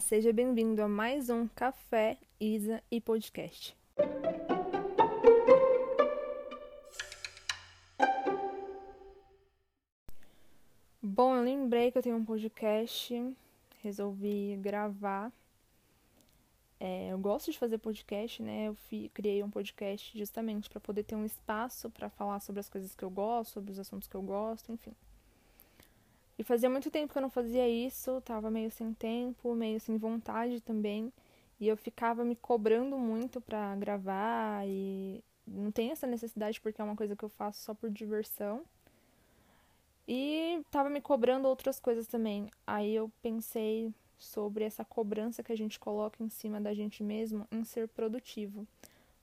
Seja bem-vindo a mais um Café, Isa e Podcast. Bom, eu lembrei que eu tenho um podcast, resolvi gravar. É, eu gosto de fazer podcast, né? Eu fi, criei um podcast justamente para poder ter um espaço para falar sobre as coisas que eu gosto, sobre os assuntos que eu gosto, enfim. E fazia muito tempo que eu não fazia isso, tava meio sem tempo, meio sem vontade também. E eu ficava me cobrando muito pra gravar e não tem essa necessidade porque é uma coisa que eu faço só por diversão. E tava me cobrando outras coisas também. Aí eu pensei sobre essa cobrança que a gente coloca em cima da gente mesmo em ser produtivo.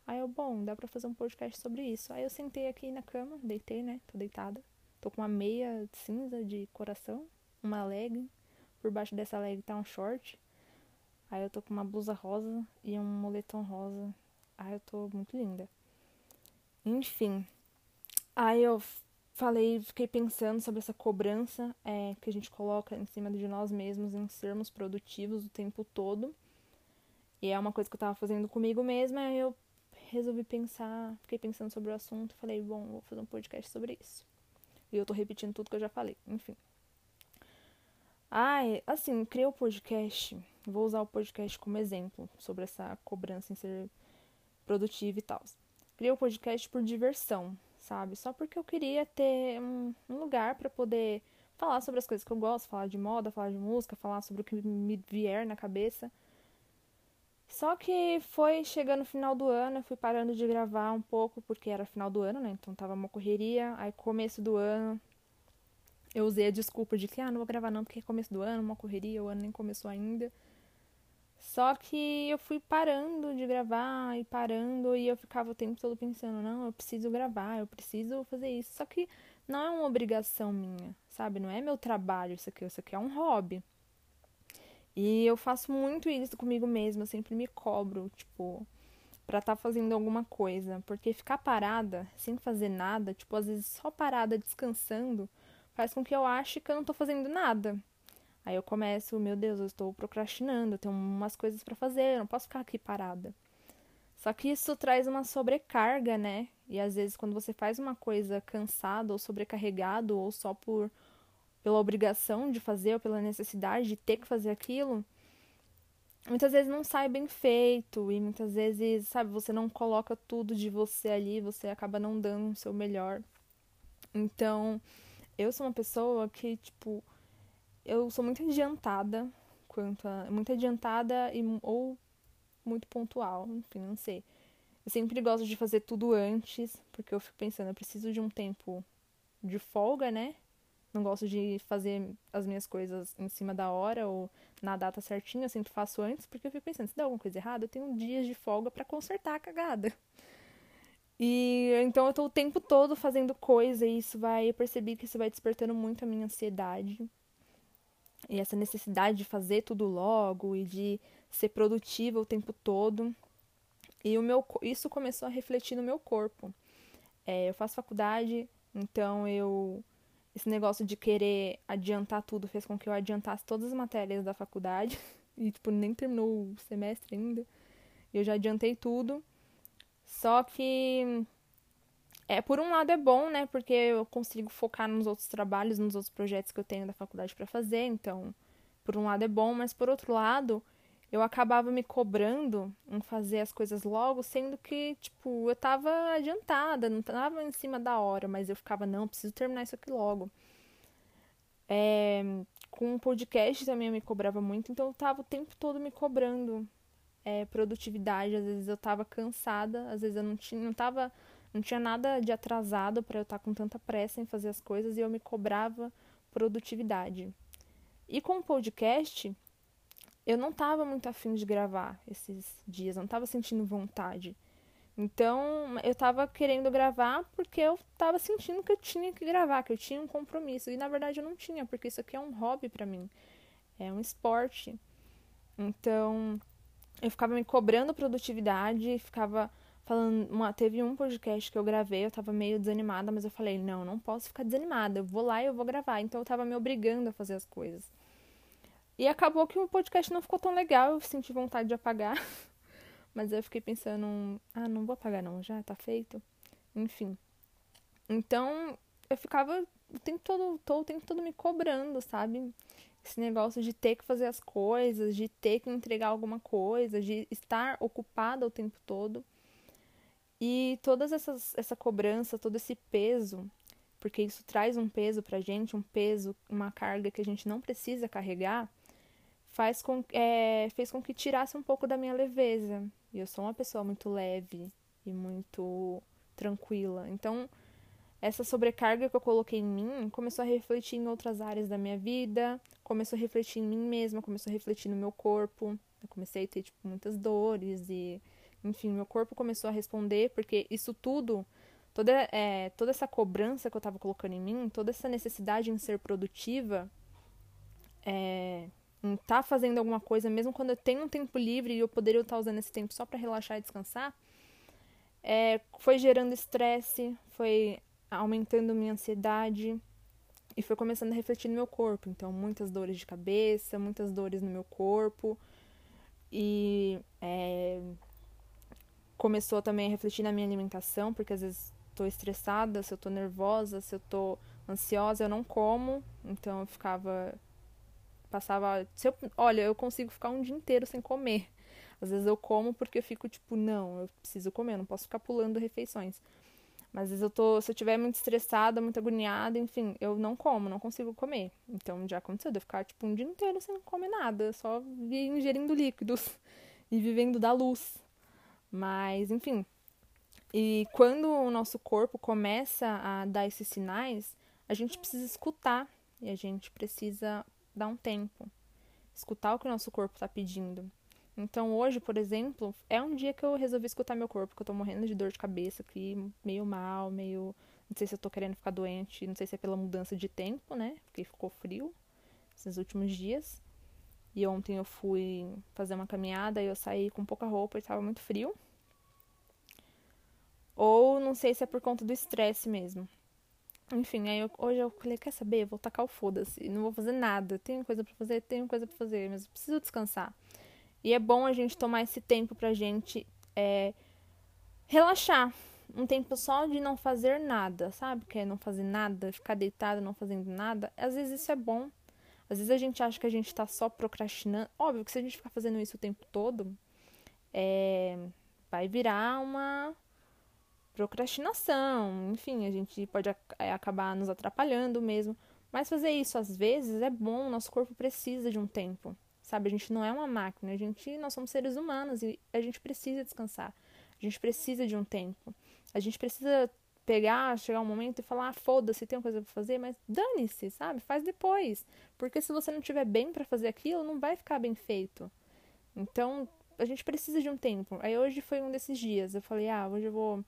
Aí eu, bom, dá pra fazer um podcast sobre isso. Aí eu sentei aqui na cama, deitei, né? Tô deitada. Tô com uma meia cinza de coração, uma leg. Por baixo dessa leg tá um short. Aí eu tô com uma blusa rosa e um moletom rosa. Aí eu tô muito linda. Enfim. Aí eu falei, fiquei pensando sobre essa cobrança é, que a gente coloca em cima de nós mesmos em sermos produtivos o tempo todo. E é uma coisa que eu tava fazendo comigo mesma, aí eu resolvi pensar, fiquei pensando sobre o assunto, falei, bom, vou fazer um podcast sobre isso. E eu tô repetindo tudo que eu já falei, enfim. Ah, assim, criei o podcast, vou usar o podcast como exemplo sobre essa cobrança em ser produtivo e tal. Criei o podcast por diversão, sabe? Só porque eu queria ter um, um lugar para poder falar sobre as coisas que eu gosto, falar de moda, falar de música, falar sobre o que me vier na cabeça. Só que foi chegando no final do ano, eu fui parando de gravar um pouco, porque era final do ano, né? Então tava uma correria. Aí começo do ano, eu usei a desculpa de que, ah, não vou gravar não, porque é começo do ano, uma correria, o ano nem começou ainda. Só que eu fui parando de gravar e parando, e eu ficava o tempo todo pensando, não, eu preciso gravar, eu preciso fazer isso. Só que não é uma obrigação minha, sabe? Não é meu trabalho isso aqui, isso aqui é um hobby. E eu faço muito isso comigo mesma, eu sempre me cobro, tipo, pra estar tá fazendo alguma coisa. Porque ficar parada, sem fazer nada, tipo, às vezes só parada descansando, faz com que eu ache que eu não tô fazendo nada. Aí eu começo, meu Deus, eu estou procrastinando, eu tenho umas coisas para fazer, eu não posso ficar aqui parada. Só que isso traz uma sobrecarga, né? E às vezes quando você faz uma coisa cansado ou sobrecarregado ou só por pela obrigação de fazer ou pela necessidade de ter que fazer aquilo, muitas vezes não sai bem feito e muitas vezes, sabe, você não coloca tudo de você ali, você acaba não dando o seu melhor. Então, eu sou uma pessoa que, tipo, eu sou muito adiantada quanto a, muito adiantada e ou muito pontual, enfim, não sei. Eu sempre gosto de fazer tudo antes, porque eu fico pensando, eu preciso de um tempo de folga, né? Não gosto de fazer as minhas coisas em cima da hora ou na data certinha, eu sempre faço antes, porque eu fico pensando, se der alguma coisa errada, eu tenho dias de folga para consertar a cagada. E então eu tô o tempo todo fazendo coisa e isso vai, eu percebi que isso vai despertando muito a minha ansiedade. E essa necessidade de fazer tudo logo e de ser produtiva o tempo todo. E o meu, isso começou a refletir no meu corpo. É, eu faço faculdade, então eu esse negócio de querer adiantar tudo fez com que eu adiantasse todas as matérias da faculdade. E, tipo, nem terminou o semestre ainda. Eu já adiantei tudo. Só que. É, por um lado é bom, né? Porque eu consigo focar nos outros trabalhos, nos outros projetos que eu tenho da faculdade para fazer. Então, por um lado é bom, mas por outro lado, eu acabava me cobrando em fazer as coisas logo, sendo que, tipo, eu tava adiantada, não tava em cima da hora, mas eu ficava, não, preciso terminar isso aqui logo. É, com o podcast também eu me cobrava muito, então eu tava o tempo todo me cobrando é, produtividade. Às vezes eu tava cansada, às vezes eu não tinha, não tava, não tinha nada de atrasado para eu estar tá com tanta pressa em fazer as coisas e eu me cobrava produtividade. E com o podcast, eu não estava muito afim de gravar esses dias, não estava sentindo vontade. Então, eu estava querendo gravar porque eu estava sentindo que eu tinha que gravar, que eu tinha um compromisso. E na verdade eu não tinha, porque isso aqui é um hobby para mim. É um esporte. Então, eu ficava me cobrando produtividade, ficava falando, uma, teve um podcast que eu gravei, eu tava meio desanimada, mas eu falei, não, não posso ficar desanimada, eu vou lá e eu vou gravar. Então eu tava me obrigando a fazer as coisas. E acabou que o podcast não ficou tão legal, eu senti vontade de apagar. Mas eu fiquei pensando, ah, não vou apagar não, já tá feito. Enfim. Então, eu ficava o tempo todo, todo, o tempo todo me cobrando, sabe? Esse negócio de ter que fazer as coisas, de ter que entregar alguma coisa, de estar ocupada o tempo todo. E todas essas essa cobrança, todo esse peso, porque isso traz um peso pra gente, um peso, uma carga que a gente não precisa carregar, faz com, é, fez com que tirasse um pouco da minha leveza. E eu sou uma pessoa muito leve e muito tranquila. Então, essa sobrecarga que eu coloquei em mim começou a refletir em outras áreas da minha vida, começou a refletir em mim mesma, começou a refletir no meu corpo. Eu comecei a ter tipo muitas dores e, enfim, meu corpo começou a responder porque isso tudo, toda é, toda essa cobrança que eu estava colocando em mim, toda essa necessidade em ser produtiva, é, em estar tá fazendo alguma coisa, mesmo quando eu tenho um tempo livre e eu poderia estar usando esse tempo só para relaxar e descansar, é, foi gerando estresse, foi aumentando minha ansiedade e foi começando a refletir no meu corpo. Então, muitas dores de cabeça, muitas dores no meu corpo. E é, começou também a refletir na minha alimentação, porque às vezes estou estressada, se eu estou nervosa, se eu estou ansiosa, eu não como. Então, eu ficava. Passava. Se eu, olha, eu consigo ficar um dia inteiro sem comer. Às vezes eu como porque eu fico tipo, não, eu preciso comer, não posso ficar pulando refeições. Mas às vezes eu tô, se eu estiver muito estressada, muito agoniada, enfim, eu não como, não consigo comer. Então já aconteceu de eu ficar tipo um dia inteiro sem comer nada, só ingerindo líquidos e vivendo da luz. Mas, enfim. E quando o nosso corpo começa a dar esses sinais, a gente precisa escutar e a gente precisa dar um tempo. Escutar o que o nosso corpo está pedindo. Então hoje, por exemplo, é um dia que eu resolvi escutar meu corpo, que eu tô morrendo de dor de cabeça aqui, meio mal, meio. Não sei se eu tô querendo ficar doente, não sei se é pela mudança de tempo, né? Porque ficou frio esses últimos dias. E ontem eu fui fazer uma caminhada e eu saí com pouca roupa e tava muito frio. Ou não sei se é por conta do estresse mesmo. Enfim, aí eu, hoje eu falei, quer saber? Eu vou tacar o foda-se. Não vou fazer nada. Tenho coisa para fazer, tenho coisa para fazer, mas eu preciso descansar. E é bom a gente tomar esse tempo pra gente é, relaxar. Um tempo só de não fazer nada, sabe? Que é não fazer nada, ficar deitado não fazendo nada. Às vezes isso é bom. Às vezes a gente acha que a gente tá só procrastinando. Óbvio que se a gente ficar fazendo isso o tempo todo, é, vai virar uma procrastinação. Enfim, a gente pode é, acabar nos atrapalhando mesmo. Mas fazer isso às vezes é bom, nosso corpo precisa de um tempo. Sabe, a gente não é uma máquina, a gente, nós somos seres humanos e a gente precisa descansar. A gente precisa de um tempo. A gente precisa pegar, chegar um momento e falar, ah, foda-se, tem uma coisa pra fazer, mas dane-se, sabe? Faz depois. Porque se você não tiver bem para fazer aquilo, não vai ficar bem feito. Então, a gente precisa de um tempo. Aí hoje foi um desses dias. Eu falei, ah, hoje eu vou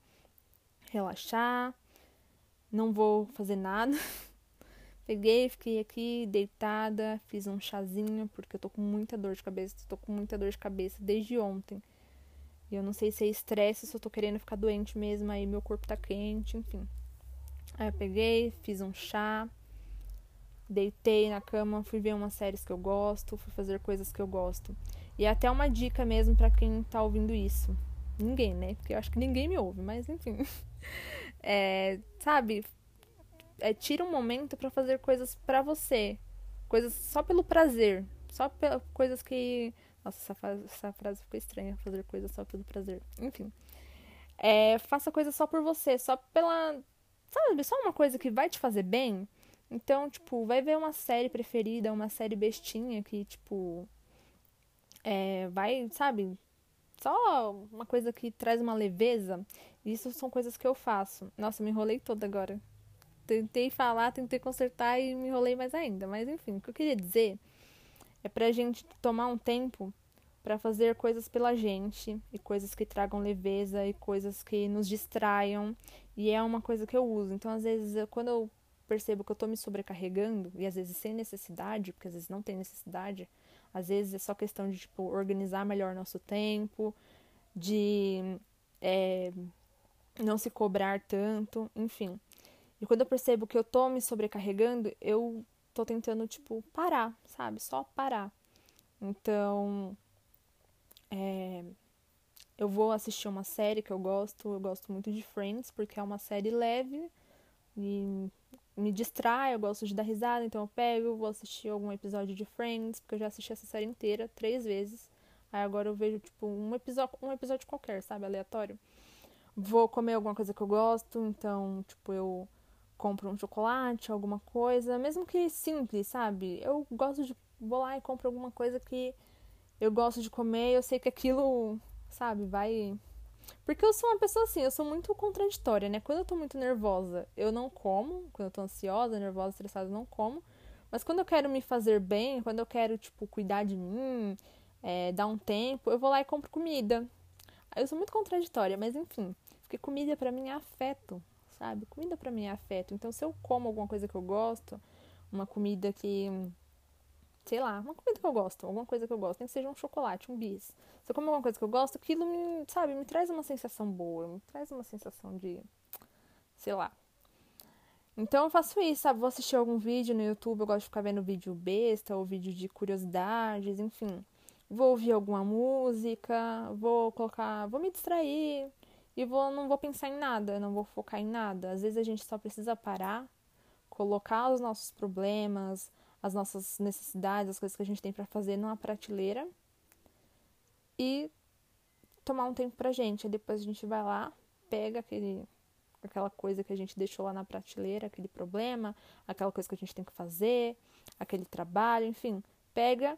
relaxar, não vou fazer nada. Peguei, fiquei aqui deitada, fiz um chazinho, porque eu tô com muita dor de cabeça, tô com muita dor de cabeça desde ontem. E eu não sei se é estresse, se eu tô querendo ficar doente mesmo, aí meu corpo tá quente, enfim. Aí eu peguei, fiz um chá, deitei na cama, fui ver umas séries que eu gosto, fui fazer coisas que eu gosto. E é até uma dica mesmo para quem tá ouvindo isso. Ninguém, né? Porque eu acho que ninguém me ouve, mas enfim. É, sabe, é, tira um momento para fazer coisas para você. Coisas só pelo prazer. Só pela, coisas que. Nossa, essa frase, essa frase ficou estranha. Fazer coisas só pelo prazer. Enfim. É, faça coisas só por você. Só pela. Sabe, só uma coisa que vai te fazer bem. Então, tipo, vai ver uma série preferida, uma série bestinha que, tipo. É, vai, sabe? Só uma coisa que traz uma leveza. Isso são coisas que eu faço. Nossa, me enrolei toda agora tentei falar, tentei consertar e me enrolei mais ainda. Mas enfim, o que eu queria dizer é pra gente tomar um tempo para fazer coisas pela gente e coisas que tragam leveza e coisas que nos distraiam. E é uma coisa que eu uso. Então, às vezes, eu, quando eu percebo que eu tô me sobrecarregando, e às vezes sem necessidade, porque às vezes não tem necessidade, às vezes é só questão de tipo, organizar melhor nosso tempo, de é, não se cobrar tanto, enfim. E quando eu percebo que eu tô me sobrecarregando, eu tô tentando, tipo, parar, sabe? Só parar. Então, é, eu vou assistir uma série que eu gosto, eu gosto muito de Friends, porque é uma série leve e me distrai, eu gosto de dar risada, então eu pego, vou assistir algum episódio de Friends, porque eu já assisti essa série inteira três vezes. Aí agora eu vejo, tipo, um episódio, um episódio qualquer, sabe? Aleatório. Vou comer alguma coisa que eu gosto, então, tipo, eu compro um chocolate, alguma coisa, mesmo que simples, sabe? Eu gosto de. Vou lá e compro alguma coisa que eu gosto de comer, eu sei que aquilo, sabe, vai porque eu sou uma pessoa assim, eu sou muito contraditória, né? Quando eu tô muito nervosa, eu não como. Quando eu tô ansiosa, nervosa, estressada, eu não como. Mas quando eu quero me fazer bem, quando eu quero, tipo, cuidar de mim, é, dar um tempo, eu vou lá e compro comida. Eu sou muito contraditória, mas enfim. Porque comida para mim é afeto, sabe? Comida para mim é afeto. Então, se eu como alguma coisa que eu gosto, uma comida que sei lá, uma comida que eu gosto, alguma coisa que eu gosto, nem que seja um chocolate, um bis. Se eu como alguma coisa que eu gosto, aquilo me, sabe, me traz uma sensação boa, me traz uma sensação de, sei lá. Então eu faço isso, sabe? Vou assistir algum vídeo no YouTube, eu gosto de ficar vendo vídeo besta ou vídeo de curiosidades, enfim. Vou ouvir alguma música, vou colocar, vou me distrair e vou não vou pensar em nada, não vou focar em nada. Às vezes a gente só precisa parar, colocar os nossos problemas, as nossas necessidades, as coisas que a gente tem para fazer numa prateleira e tomar um tempo pra gente. Aí depois a gente vai lá, pega aquele aquela coisa que a gente deixou lá na prateleira, aquele problema, aquela coisa que a gente tem que fazer, aquele trabalho, enfim, pega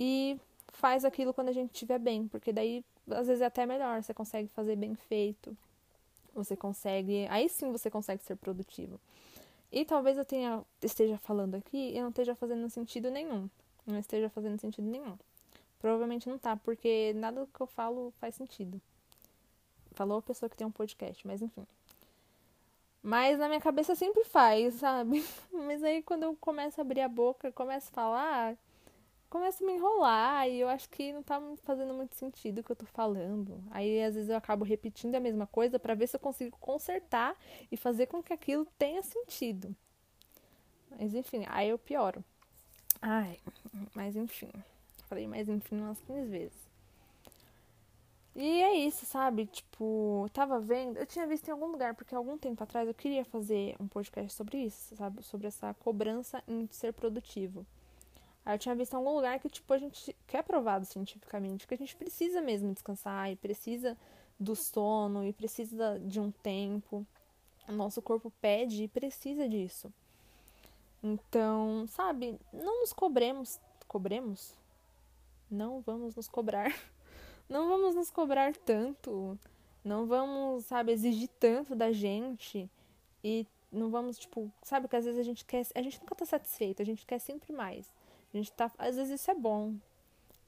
e faz aquilo quando a gente estiver bem, porque daí às vezes é até melhor, você consegue fazer bem feito. Você consegue, aí sim você consegue ser produtivo. E talvez eu tenha, esteja falando aqui e não esteja fazendo sentido nenhum. Não esteja fazendo sentido nenhum. Provavelmente não tá, porque nada do que eu falo faz sentido. Falou a pessoa que tem um podcast, mas enfim. Mas na minha cabeça sempre faz, sabe? Mas aí quando eu começo a abrir a boca, começo a falar, começo a me enrolar e eu acho que não tá fazendo muito sentido o que eu tô falando. Aí às vezes eu acabo repetindo a mesma coisa para ver se eu consigo consertar e fazer com que aquilo tenha sentido. Mas enfim, aí eu pioro. Ai, mas enfim. Falei mais enfim umas 15 vezes. E é isso, sabe? Tipo, eu tava vendo, eu tinha visto em algum lugar, porque algum tempo atrás eu queria fazer um podcast sobre isso, sabe? Sobre essa cobrança em ser produtivo. Aí tinha visto em algum lugar que, tipo, a gente quer provado cientificamente que a gente precisa mesmo descansar e precisa do sono e precisa de um tempo. O nosso corpo pede e precisa disso. Então, sabe, não nos cobremos. Cobremos? Não vamos nos cobrar. Não vamos nos cobrar tanto. Não vamos, sabe, exigir tanto da gente. E não vamos, tipo, sabe que às vezes a gente quer. A gente nunca tá satisfeito, a gente quer sempre mais. A gente tá, às vezes isso é bom,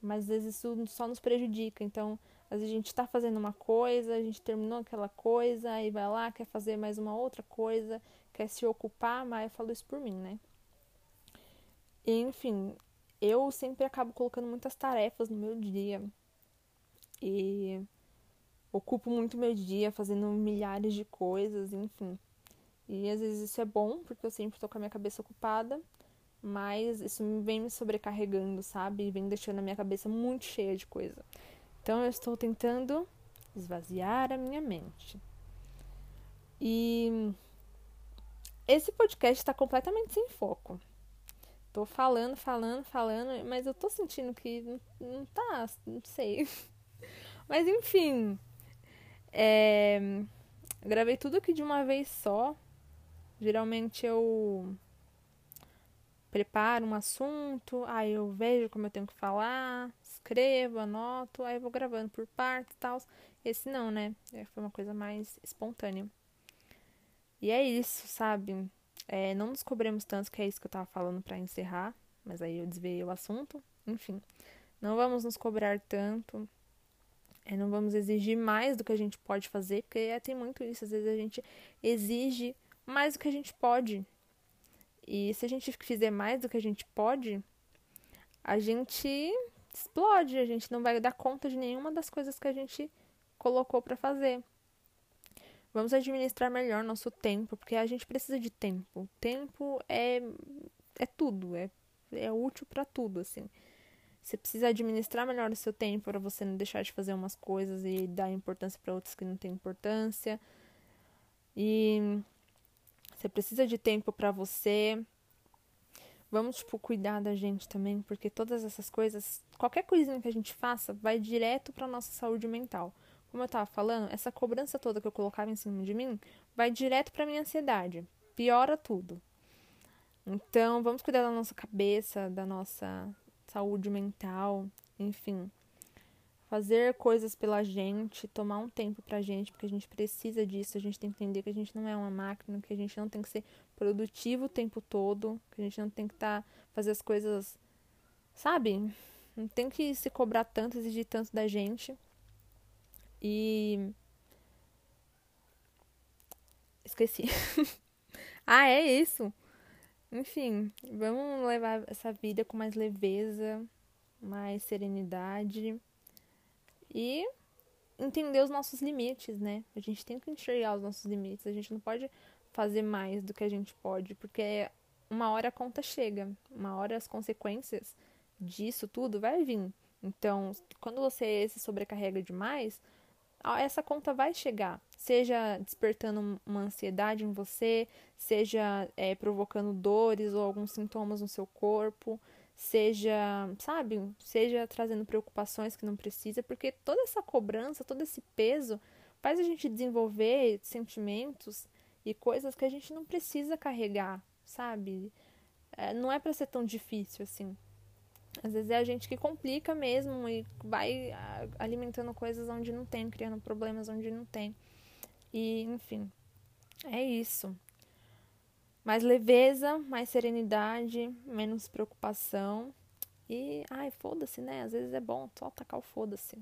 mas às vezes isso só nos prejudica. Então, às vezes a gente tá fazendo uma coisa, a gente terminou aquela coisa, aí vai lá, quer fazer mais uma outra coisa, quer se ocupar, mas eu falo isso por mim, né? Enfim, eu sempre acabo colocando muitas tarefas no meu dia. E ocupo muito meu dia fazendo milhares de coisas, enfim. E às vezes isso é bom, porque eu sempre tô com a minha cabeça ocupada mas isso vem me sobrecarregando, sabe? E vem deixando a minha cabeça muito cheia de coisa. Então eu estou tentando esvaziar a minha mente. E esse podcast está completamente sem foco. Tô falando, falando, falando, mas eu tô sentindo que não, tá, não sei. Mas enfim, é, gravei tudo aqui de uma vez só. Geralmente eu preparo um assunto, aí eu vejo como eu tenho que falar, escrevo, anoto, aí eu vou gravando por partes e tal. Esse não, né? É, foi uma coisa mais espontânea. E é isso, sabe? É, não nos cobremos tanto, que é isso que eu tava falando para encerrar, mas aí eu desviei o assunto. Enfim, não vamos nos cobrar tanto, é, não vamos exigir mais do que a gente pode fazer, porque é, tem muito isso. Às vezes a gente exige mais do que a gente pode. E se a gente fizer mais do que a gente pode, a gente explode, a gente não vai dar conta de nenhuma das coisas que a gente colocou para fazer. Vamos administrar melhor nosso tempo, porque a gente precisa de tempo. Tempo é é tudo, é é útil para tudo, assim. Você precisa administrar melhor o seu tempo para você não deixar de fazer umas coisas e dar importância para outras que não têm importância. E você precisa de tempo para você. Vamos, tipo, cuidar da gente também, porque todas essas coisas, qualquer coisinha que a gente faça, vai direto para nossa saúde mental. Como eu tava falando, essa cobrança toda que eu colocava em cima de mim vai direto para minha ansiedade. Piora tudo. Então, vamos cuidar da nossa cabeça, da nossa saúde mental, enfim. Fazer coisas pela gente, tomar um tempo pra gente, porque a gente precisa disso. A gente tem que entender que a gente não é uma máquina, que a gente não tem que ser produtivo o tempo todo, que a gente não tem que estar tá, fazer as coisas, sabe? Não tem que se cobrar tanto, exigir tanto da gente. E esqueci. ah, é isso. Enfim, vamos levar essa vida com mais leveza, mais serenidade e entender os nossos limites, né? A gente tem que enxergar os nossos limites. A gente não pode fazer mais do que a gente pode, porque uma hora a conta chega, uma hora as consequências disso tudo vai vir. Então, quando você se sobrecarrega demais, essa conta vai chegar, seja despertando uma ansiedade em você, seja é, provocando dores ou alguns sintomas no seu corpo, seja, sabe, seja trazendo preocupações que não precisa, porque toda essa cobrança, todo esse peso faz a gente desenvolver sentimentos e coisas que a gente não precisa carregar, sabe? É, não é para ser tão difícil assim. Às vezes é a gente que complica mesmo e vai alimentando coisas onde não tem, criando problemas onde não tem. E, enfim, é isso. Mais leveza, mais serenidade, menos preocupação. E, ai, foda-se, né? Às vezes é bom só atacar o foda-se.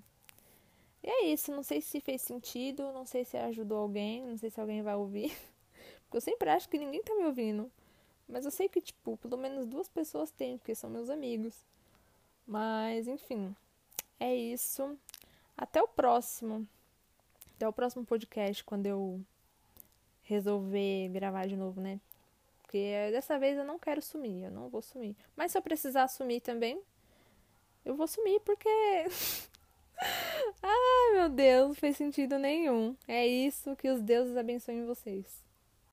E é isso. Não sei se fez sentido, não sei se ajudou alguém, não sei se alguém vai ouvir. Porque eu sempre acho que ninguém tá me ouvindo. Mas eu sei que, tipo, pelo menos duas pessoas têm, porque são meus amigos. Mas, enfim, é isso. Até o próximo. Até o próximo podcast, quando eu resolver gravar de novo, né? Porque dessa vez eu não quero sumir, eu não vou sumir. Mas se eu precisar sumir também, eu vou sumir porque. Ai meu Deus, não fez sentido nenhum. É isso que os deuses abençoem vocês.